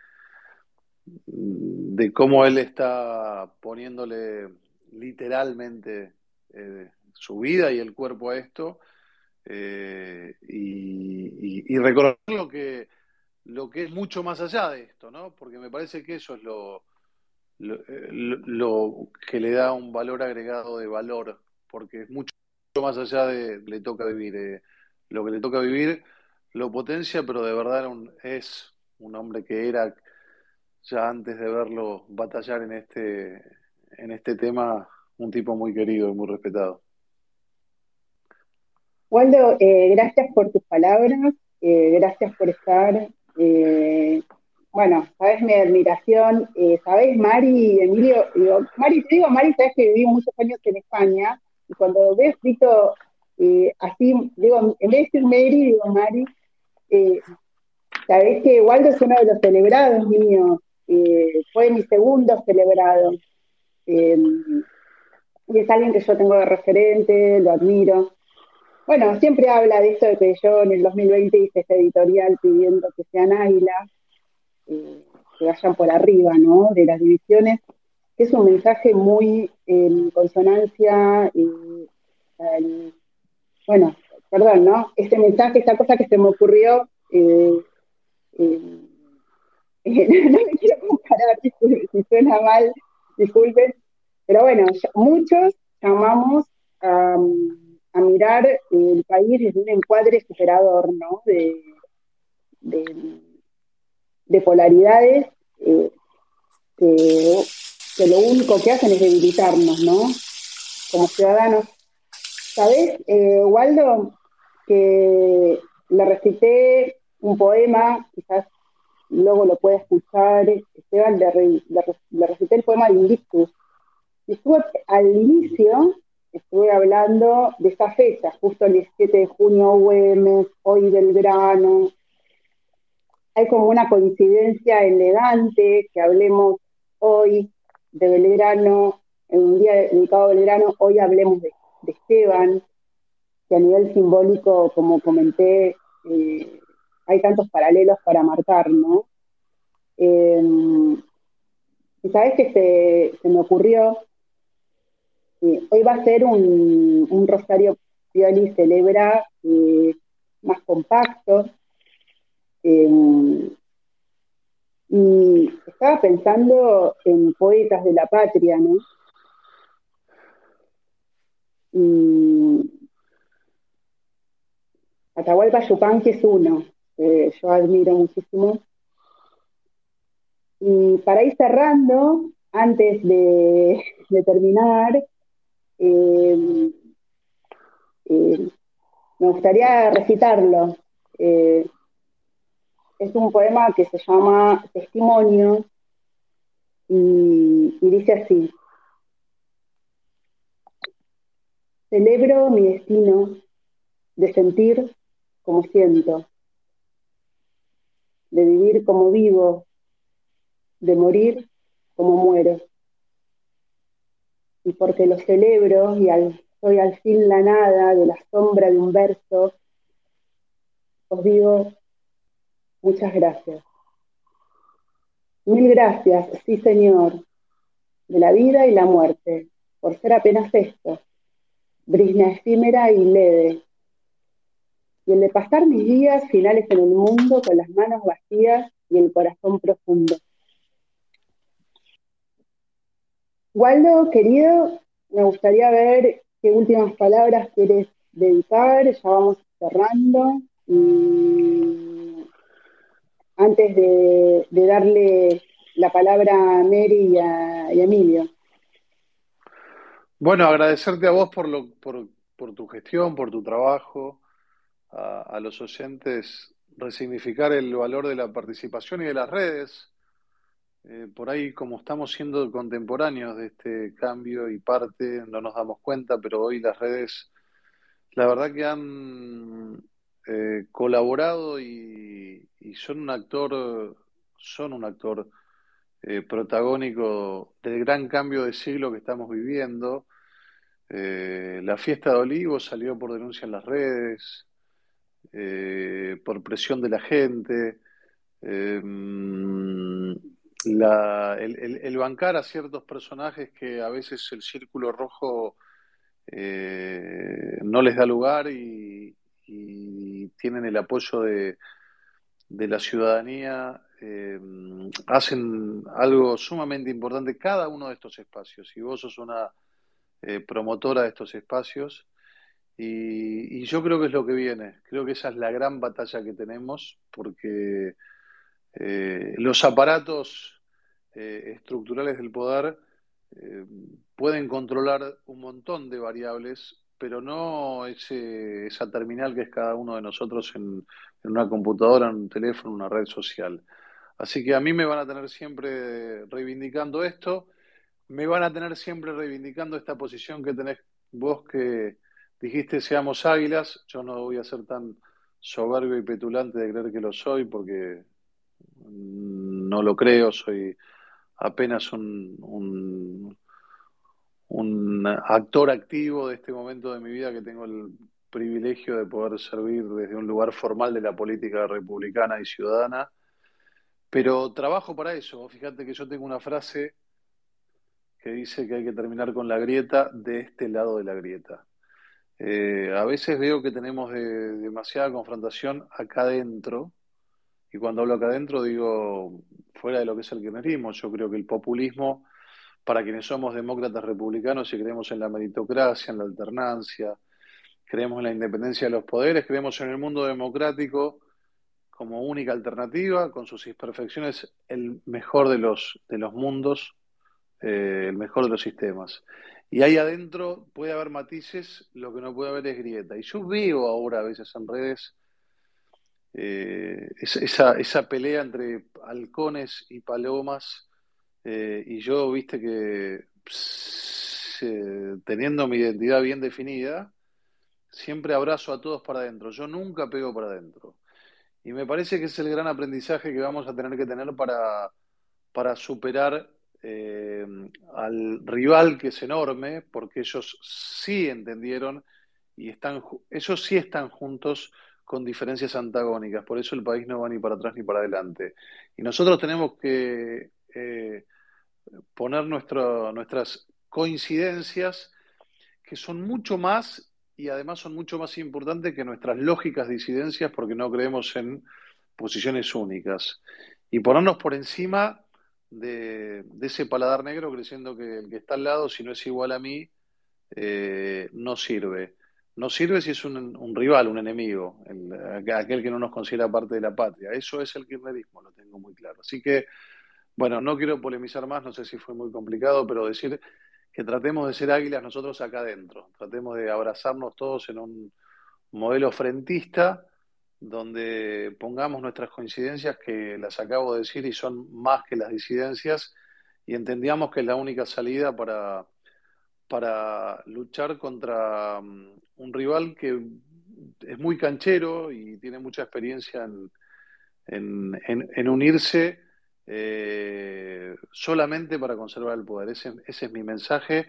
cómo él está poniéndole literalmente eh, su vida y el cuerpo a esto eh, y, y, reconocer lo que, lo que es mucho más allá de esto, ¿no? Porque me parece que eso es lo, lo, que le da un valor agregado de valor, porque es mucho más allá de le toca vivir. Eh, lo que le toca vivir lo potencia, pero de verdad es un hombre que era ya antes de verlo batallar en este, en este tema, un tipo muy querido y muy respetado. Waldo, eh, gracias por tus palabras, eh, gracias por estar bueno, sabes mi admiración, eh, sabes, Mari, Emilio, digo, Mari, te digo, Mari, sabes que viví muchos años en España, y cuando veo escrito eh, así, digo, en vez de decir Mary, digo Mari, eh, sabés que Waldo es uno de los celebrados míos, eh, fue mi segundo celebrado, y es alguien que yo tengo de referente, lo admiro. Bueno, siempre habla de esto de que yo en el 2020 hice este editorial pidiendo que sean águilas, eh, que vayan por arriba, ¿no? De las divisiones, es un mensaje muy en consonancia, bueno, perdón, ¿no? Este mensaje, esta cosa que se me ocurrió, eh, eh, *laughs* no me quiero comparar, si suena mal, disculpen, pero bueno, muchos llamamos a, mirar el país desde un encuadre superador, ¿no? de, de polaridades eh, que, lo único que hacen es debilitarnos, ¿no? Como ciudadanos. ¿Sabes, eh, Waldo? Que le recité un poema, quizás luego lo puede escuchar, Esteban, le, le, recité el poema de Invictus. Y estuve al inicio, estuve hablando de esta fecha, justo el 17 de junio, Güemes, hoy Belgrano, hay como una coincidencia elegante que hablemos hoy de Belgrano, en un día dedicado a Belgrano, hoy hablemos de, Esteban, que a nivel simbólico, como comenté, eh, hay tantos paralelos para marcar, ¿no? Em, y sabes que se, me ocurrió, hoy va a ser un, Rosario Pioli celebra eh, más compacto, Em, y estaba pensando en poetas de la patria, ¿no? Y Atahualpa Yupanqui es uno, que yo admiro muchísimo. Y para ir cerrando, antes de, terminar, em, em, me gustaría recitarlo. Eh, es un poema que se llama Testimonio y, dice así. Celebro mi destino de sentir como siento, de vivir como vivo, de morir como muero. Y porque lo celebro y soy al fin la nada de la sombra de un verso, os digo Muchas gracias. Mil gracias, sí Señor, de la vida y la muerte, por ser apenas esto, brisna efímera y leve, y el de pasar mis días finales en el mundo con las manos vacías y el corazón profundo. Waldo, querido, me gustaría ver qué últimas palabras quieres dedicar, ya vamos cerrando. Y antes de, darle la palabra a Mary y a, Emilio. Bueno, agradecerte a vos por, lo, por, tu gestión, por tu trabajo, a, los oyentes, resignificar el valor de la participación y de las redes. Eh, por ahí, como estamos siendo contemporáneos de este cambio y parte, no nos damos cuenta, pero hoy las redes, la verdad que han eh, colaborado y, son un actor, son un actor eh, protagónico del gran cambio de siglo que estamos viviendo. Eh, la fiesta de Olivos salió por denuncia en las redes, por presión de la gente. El, bancar a ciertos personajes que a veces el círculo rojo no les da lugar y, y tienen el apoyo de, la ciudadanía, eh, hacen algo sumamente importante cada uno de estos espacios. Y vos sos una eh, promotora de estos espacios. Y, yo creo que es lo que viene. Creo que esa es la gran batalla que tenemos, porque eh, los aparatos estructurales del poder pueden controlar un montón de variables pero no ese, esa terminal que es cada uno de nosotros en, una computadora, en un teléfono, en una red social. Así que a mí me van a tener siempre reivindicando esto, me van a tener siempre reivindicando esta posición que tenés vos que dijiste seamos águilas, yo no voy a ser tan soberbio y petulante de creer que lo soy porque no lo creo, soy apenas un un actor activo de este momento de mi vida que tengo el privilegio de poder servir desde un lugar formal de la política republicana y ciudadana. Pero trabajo para eso. Fíjate que yo tengo una frase que dice que hay que terminar con la grieta de este lado de la grieta. Eh, a veces veo que tenemos demasiada confrontación acá adentro, y cuando hablo acá adentro digo fuera de lo que es el kirchnerismo, yo creo que el populismo para quienes somos demócratas republicanos y creemos en la meritocracia, en la alternancia, creemos en la independencia de los poderes, creemos en el mundo democrático como única alternativa, con sus imperfecciones, el mejor de los, de los mundos, eh, el mejor de los sistemas. Y ahí adentro puede haber matices, lo que no puede haber es grieta. Y yo veo ahora a veces en redes eh, esa, esa pelea entre halcones y palomas eh, y yo, viste que teniendo mi identidad bien definida, siempre abrazo a todos para adentro. Yo nunca pego para adentro. Y me parece que es el gran aprendizaje que vamos a tener que tener para, para superar eh, al rival que es enorme, porque ellos sí entendieron y están, ellos sí están juntos con diferencias antagónicas. Por eso el país no va ni para atrás ni para adelante. Y nosotros tenemos que eh, poner nuestras coincidencias, que son mucho más y además son mucho más importantes que nuestras lógicas disidencias porque no creemos en posiciones únicas. Y ponernos por encima de, ese paladar negro creyendo que el que está al lado, si no es igual a mí, eh, no sirve. No sirve si es un, rival, un enemigo, aquel que no nos considera parte de la patria. Eso es el kirchnerismo, lo tengo muy claro. Así que bueno, no quiero polemizar más, no sé si fue muy complicado, pero decir que tratemos de ser águilas nosotros acá adentro, tratemos de abrazarnos todos en un modelo frentista donde pongamos nuestras coincidencias, que las acabo de decir y son más que las disidencias, y entendíamos que es la única salida para, para luchar contra mm, un rival que es muy canchero y tiene mucha experiencia en, en, en unirse eh, solamente para conservar el poder. Ese, es mi mensaje.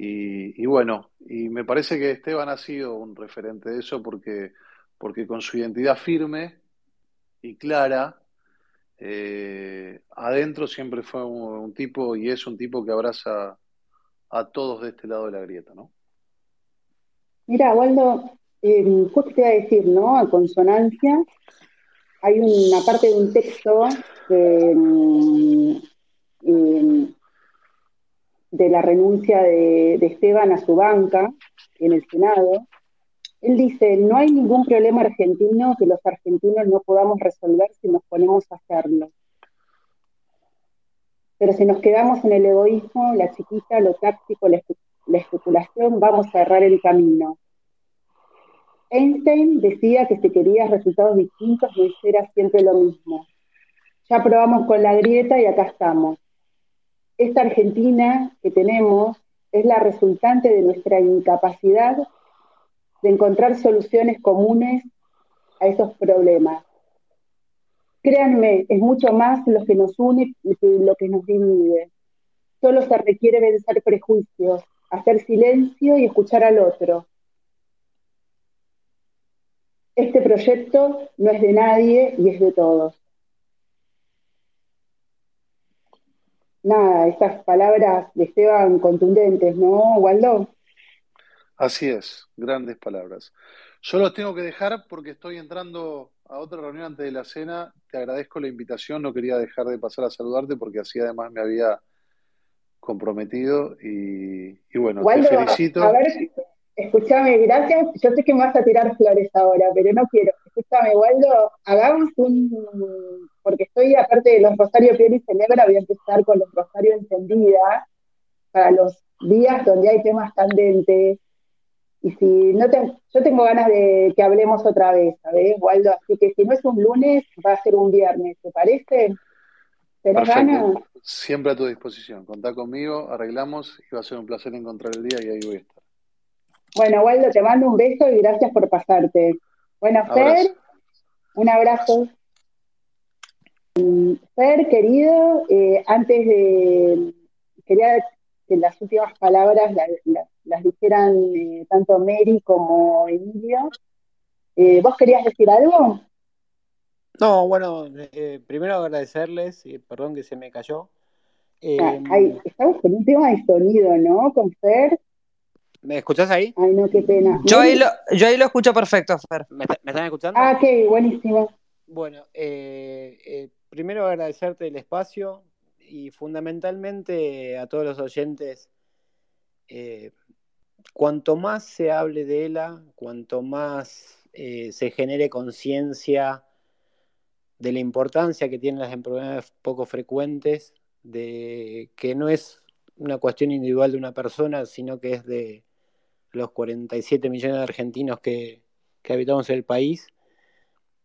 Y, bueno, y me parece que Esteban ha sido un referente de eso porque, porque con su identidad firme y clara, eh, adentro siempre fue un, tipo y es un tipo que abraza a todos de este lado de la grieta, ¿no? Mira, Waldo, eh, justo te iba a decir, ¿no? A consonancia, hay una parte de un texto mm, de la renuncia de, Esteban a su banca en el Senado. Él dice, no hay ningún problema argentino que los argentinos no podamos resolver si nos ponemos a hacerlo. Pero si nos quedamos en el egoísmo, la chiquita, lo táctico, la la especulación, vamos a errar el camino. Einstein decía que si querías resultados distintos no hicieras siempre lo mismo. Ya probamos con la grieta y acá estamos. Esta Argentina que tenemos es la resultante de nuestra incapacidad de encontrar soluciones comunes a esos problemas. Créanme, es mucho más lo que nos une que lo que nos divide. Solo se requiere vencer prejuicios, hacer silencio y escuchar al otro. Este proyecto no es de nadie y es de todos. Nada, estas palabras de Esteban contundentes, ¿no, Waldo? Así es, grandes palabras. Yo los tengo que dejar porque estoy entrando a otra reunión antes de la cena. Te agradezco la invitación, no quería dejar de pasar a saludarte porque así además me había comprometido y, bueno, te felicito. A, ver, escúchame, gracias. Yo sé que me vas a tirar flores ahora, pero no quiero. Escúchame, Waldo, hagamos un. Porque estoy, aparte de los Rosario Pieri Celebra, voy a empezar con los Rosario Encendida para los días donde hay temas candentes y si no te, yo tengo ganas de que hablemos otra vez, ¿sabes, Waldo? Así que si no es un lunes, va a ser un viernes, ¿te parece? ¿Tenés ganas? Siempre a tu disposición. Contá conmigo, arreglamos y va a ser un placer encontrar el día y ahí voy a estar. Bueno, Waldo, te mando un beso y gracias por pasarte. Bueno, Fer, un abrazo. Fer, querido, eh, antes de. Quería que las últimas palabras las dijeran eh, tanto Mary como Emilio. Eh, ¿Vos querías decir algo? No, bueno, eh, primero agradecerles, y perdón que se me cayó. Ah, estamos con un tema de sonido, ¿no? Con Fer. ¿Me escuchás ahí? Ay, no, qué pena. Yo ahí lo, yo ahí lo escucho perfecto, Fer. ¿Me, están escuchando? Ah, qué buenísimo. Bueno, primero agradecerte el espacio, y fundamentalmente a todos los oyentes, eh, cuanto más se hable de ELA, cuanto más eh, se genere conciencia de la importancia que tienen las enfermedades poco frecuentes, de que no es una cuestión individual de una persona, sino que es de los 47 millones de argentinos que, habitamos el país.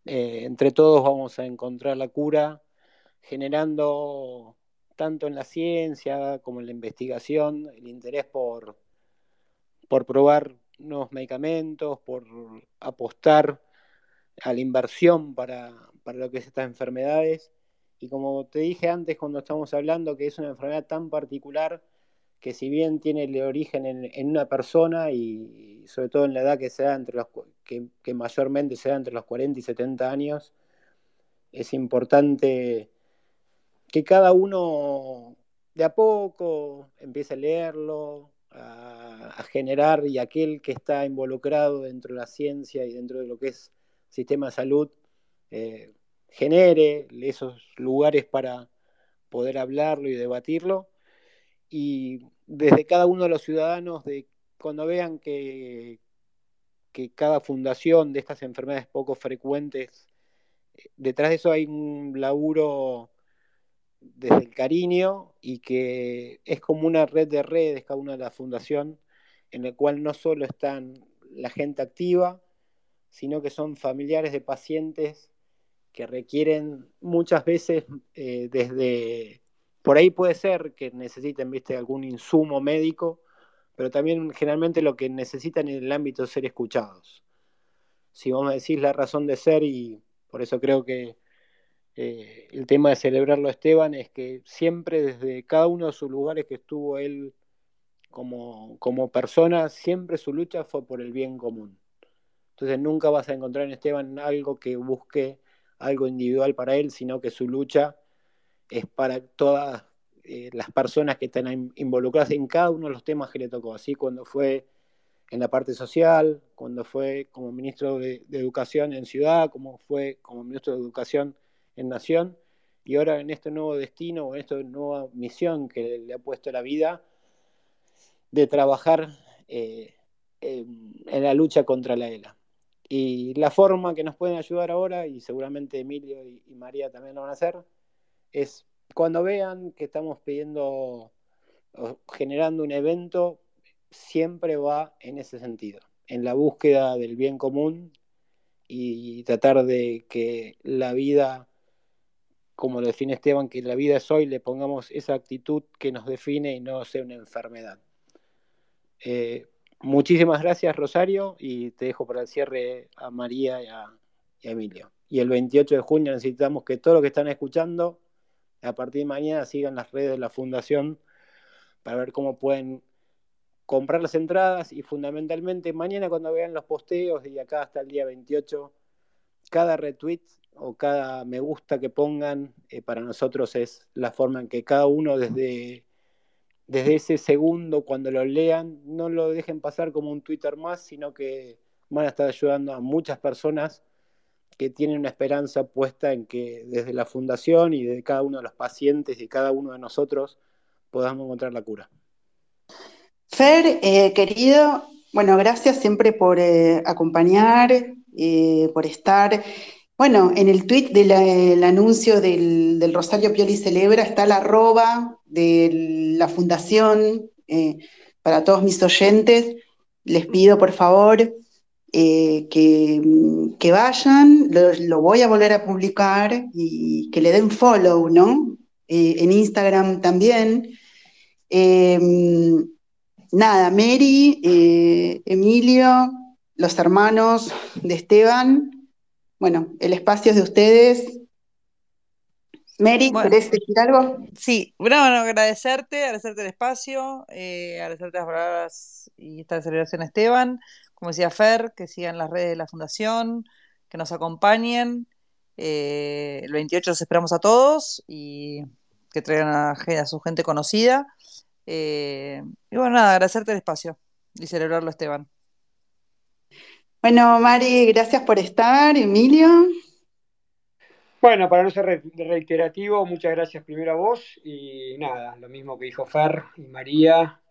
Eh, entre todos vamos a encontrar la cura generando tanto en la ciencia como en la investigación, el interés por, por probar nuevos medicamentos, por apostar a la inversión para, lo que es estas enfermedades. Y como te dije antes cuando estábamos hablando, que es una enfermedad tan particular que si bien tiene el origen en, una persona y, sobre todo en la edad que, se entre los, que, que mayormente se da entre los 40 y 70 años, es importante que cada uno de a poco empiece a leerlo, a, generar y aquel que está involucrado dentro de la ciencia y dentro de lo que es sistema de salud, eh, genere esos lugares para poder hablarlo y debatirlo. Y desde cada uno de los ciudadanos, de, cuando vean que, que cada fundación de estas enfermedades poco frecuentes, detrás de eso hay un laburo desde el cariño y que es como una red de redes, cada una de la fundación, en la cual no solo están la gente activa, sino que son familiares de pacientes que requieren muchas veces eh, desde, por ahí puede ser que necesiten, viste, algún insumo médico, pero también generalmente lo que necesitan en el ámbito de ser escuchados. Si vamos a decir la razón de ser, y por eso creo que eh, el tema de celebrarlo Esteban es que siempre desde cada uno de sus lugares que estuvo él como, como persona, siempre su lucha fue por el bien común. Entonces nunca vas a encontrar en Esteban algo que busque algo individual para él, sino que su lucha es para todas eh, las personas que están involucradas en cada uno de los temas que le tocó. Así cuando fue en la parte social, cuando fue como ministro de, de Educación en Ciudad, como fue como ministro de Educación en Nación y ahora en este nuevo destino en esta nueva misión que le ha puesto la vida de trabajar eh, en, la lucha contra la ELA. Y la forma que nos pueden ayudar ahora, y seguramente Emilio y, María también lo van a hacer, es cuando vean que estamos pidiendo, generando un evento, siempre va en ese sentido, en la búsqueda del bien común y tratar de que la vida, como lo define Esteban, que la vida es hoy, le pongamos esa actitud que nos define y no sea una enfermedad. Eh, muchísimas gracias, Rosario, y te dejo para el cierre a María y a, Emilio. Y el 28 de junio necesitamos que todos los que están escuchando, a partir de mañana, sigan las redes de la Fundación para ver cómo pueden comprar las entradas y fundamentalmente mañana cuando vean los posteos y acá hasta el día 28, cada retweet o cada me gusta que pongan eh, para nosotros es la forma en que cada uno desde, desde ese segundo cuando lo lean no lo dejen pasar como un Twitter más, sino que van a estar ayudando a muchas personas que tienen una esperanza puesta en que desde la fundación y de cada uno de los pacientes y cada uno de nosotros podamos encontrar la cura. Fer, eh, querido, bueno, gracias siempre por eh, acompañar, eh, por estar. Bueno, en el tweet del anuncio del, Rosario Pioli Celebra está la arroba de la fundación para todos mis oyentes. Les pido por favor que, que, vayan, lo, voy a volver a publicar y que le den follow, ¿no? en Instagram también nada, Mary, eh, Emilio, los hermanos de Esteban, bueno, el espacio es de ustedes. Mary, bueno, ¿querés decir algo? Sí, bueno, bueno agradecerte, agradecerte el espacio, eh, agradecerte las palabras y esta celebración a Esteban, como decía Fer, que sigan las redes de la Fundación, que nos acompañen. Eh, el 28 los esperamos a todos y que traigan a, a su gente conocida. Eh, y bueno, nada, agradecerte el espacio y celebrarlo, Esteban. Bueno, Mari, gracias por estar. Emilio. Bueno, para no ser reiterativo, muchas gracias primero a vos y nada, lo mismo que dijo Fer y María,